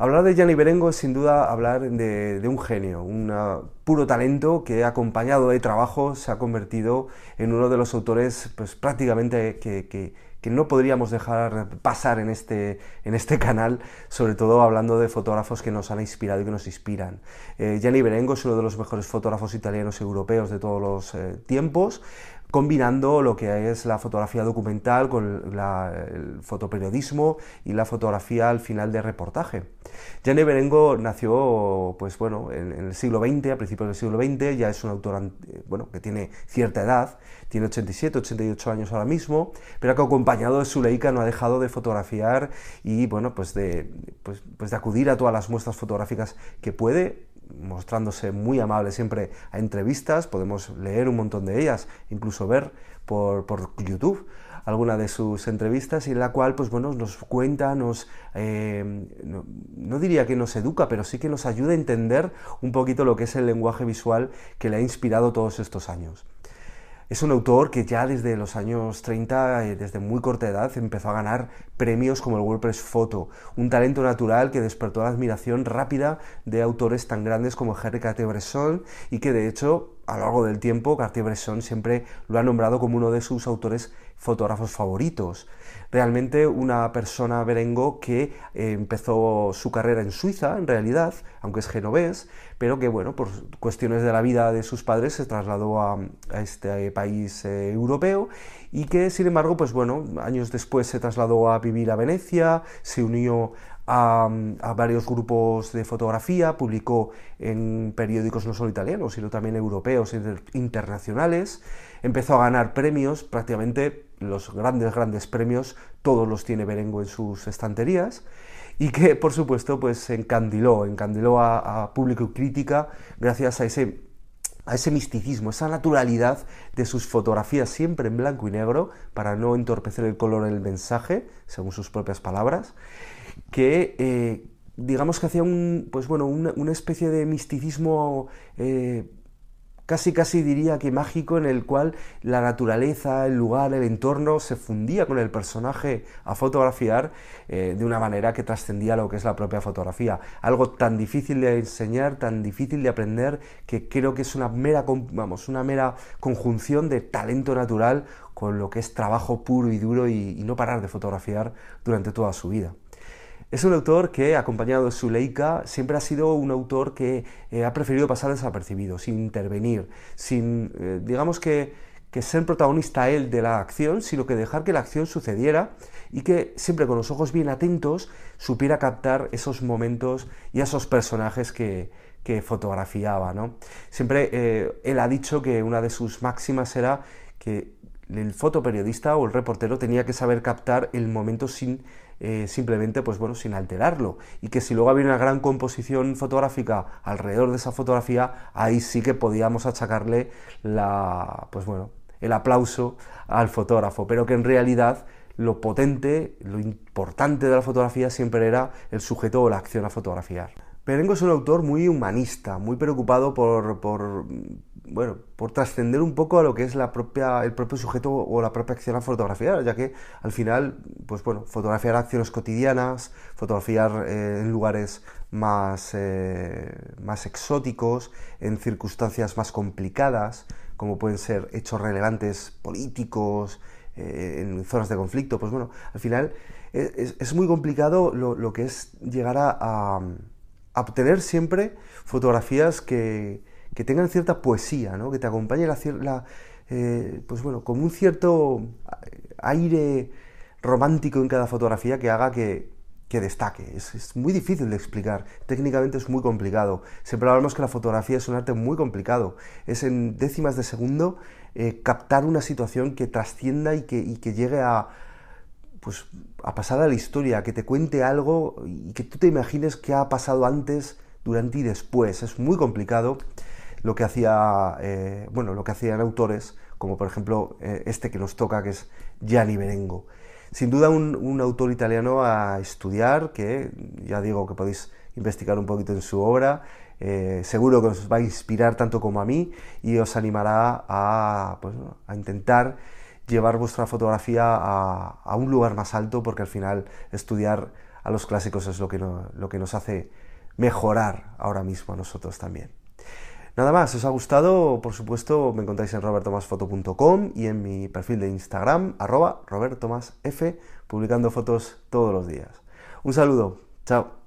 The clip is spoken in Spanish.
Hablar de Gianni Berengo es sin duda hablar de, un genio, un puro talento que acompañado de trabajo se ha convertido en uno de los autores pues, prácticamente que, no podríamos dejar pasar en este, en este canal, sobre todo hablando de fotógrafos que nos han inspirado y que nos inspiran. Eh, Gianni Berengo es uno de los mejores fotógrafos italianos europeos de todos los eh, tiempos, combinando lo que es la fotografía documental con el fotoperiodismo y la fotografía al final de reportaje. Gianni Berengo nació pues, bueno, en, el siglo XX, a principios del siglo XX, ya es un autor eh, bueno, que tiene cierta edad, tiene 87, 88 años ahora mismo, pero acompañado de su leica no ha dejado de fotografiar y bueno, pues de, pues, pues de acudir a todas las muestras fotográficas que puede mostrándose muy amable siempre a entrevistas, podemos leer un montón de ellas, incluso ver por, YouTube alguna de sus entrevistas y en la cual pues bueno nos cuenta nos eh, no, diría que nos educa pero sí que nos ayuda a entender un poquito lo que es el lenguaje visual que le ha inspirado todos estos años es un autor que ya desde los años 30, eh, desde muy corta edad, empezó a ganar premios como el WordPress Photo, un talento natural que despertó la admiración rápida de autores tan grandes como Henri Cartier-Bresson y que de hecho a lo largo del tiempo Cartier-Bresson siempre lo ha nombrado como uno de sus autores fotógrafos favoritos realmente una persona berengo que eh, empezó su carrera en Suiza, en realidad, aunque es genovés, pero que, bueno, por cuestiones de la vida de sus padres se trasladó a, este país eh, europeo y que, sin embargo, pues bueno, años después se trasladó a vivir a Venecia, se unió a, varios grupos de fotografía, publicó en periódicos no solo italianos, sino también europeos e internacionales, empezó a ganar premios, prácticamente los grandes, grandes premios, todos los tiene Berengo en sus estanterías, y que por supuesto pues encandiló, encandiló a, público y crítica gracias a ese a ese misticismo, esa naturalidad de sus fotografías siempre en blanco y negro, para no entorpecer el color en el mensaje, según sus propias palabras, que eh, digamos que hacía un, pues bueno, una, especie de misticismo eh, casi casi diría que mágico en el cual la naturaleza, el lugar, el entorno se fundía con el personaje a fotografiar eh, de una manera que trascendía lo que es la propia fotografía. Algo tan difícil de enseñar, tan difícil de aprender, que creo que es una mera, vamos, una mera conjunción de talento natural con lo que es trabajo puro y duro y no parar de fotografiar durante toda su vida. Es un autor que, acompañado de su Leica, siempre ha sido un autor que eh, ha preferido pasar desapercibido, sin intervenir, sin, eh, digamos que, que ser protagonista él de la acción, sino que dejar que la acción sucediera y que siempre con los ojos bien atentos supiera captar esos momentos y esos personajes que, que fotografiaba. ¿no? Siempre eh, él ha dicho que una de sus máximas era que el fotoperiodista o el reportero tenía que saber captar el momento sin eh, simplemente, pues bueno, sin alterarlo. Y que si luego había una gran composición fotográfica alrededor de esa fotografía, ahí sí que podíamos achacarle la, pues bueno, el aplauso al fotógrafo, pero que en realidad lo potente, lo importante de la fotografía siempre era el sujeto o la acción a fotografiar. Perengo es un autor muy humanista, muy preocupado por, por bueno, por trascender un poco a lo que es la propia, el propio sujeto o la propia acción a fotografiar, ya que al final, pues bueno, fotografiar acciones cotidianas, fotografiar eh, en lugares más, eh, más exóticos, en circunstancias más complicadas, como pueden ser hechos relevantes políticos, eh, en zonas de conflicto, pues bueno, al final es, muy complicado lo, que es llegar a obtener siempre fotografías que que tengan cierta poesía, ¿no? que te acompañe la, la eh, pues bueno, con un cierto aire romántico en cada fotografía que haga que, que destaque. Es, muy difícil de explicar, técnicamente es muy complicado. Siempre hablamos que la fotografía es un arte muy complicado. Es en décimas de segundo eh, captar una situación que trascienda y que, y que llegue a, pues, a pasar a la historia, que te cuente algo y que tú te imagines qué ha pasado antes, durante y después. Es muy complicado lo que hacía, eh, bueno, lo que hacían autores, como por ejemplo eh, este que nos toca, que es Gianni Berengo. Sin duda un, autor italiano a estudiar, que ya digo que podéis investigar un poquito en su obra, eh, seguro que os va a inspirar tanto como a mí y os animará a, pues, a intentar llevar vuestra fotografía a, un lugar más alto, porque al final estudiar a los clásicos es lo que, lo que nos hace mejorar ahora mismo a nosotros también. Nada más, si os ha gustado, por supuesto, me encontráis en robertomasfoto.com y en mi perfil de Instagram, arroba robertomasf, publicando fotos todos los días. Un saludo, chao.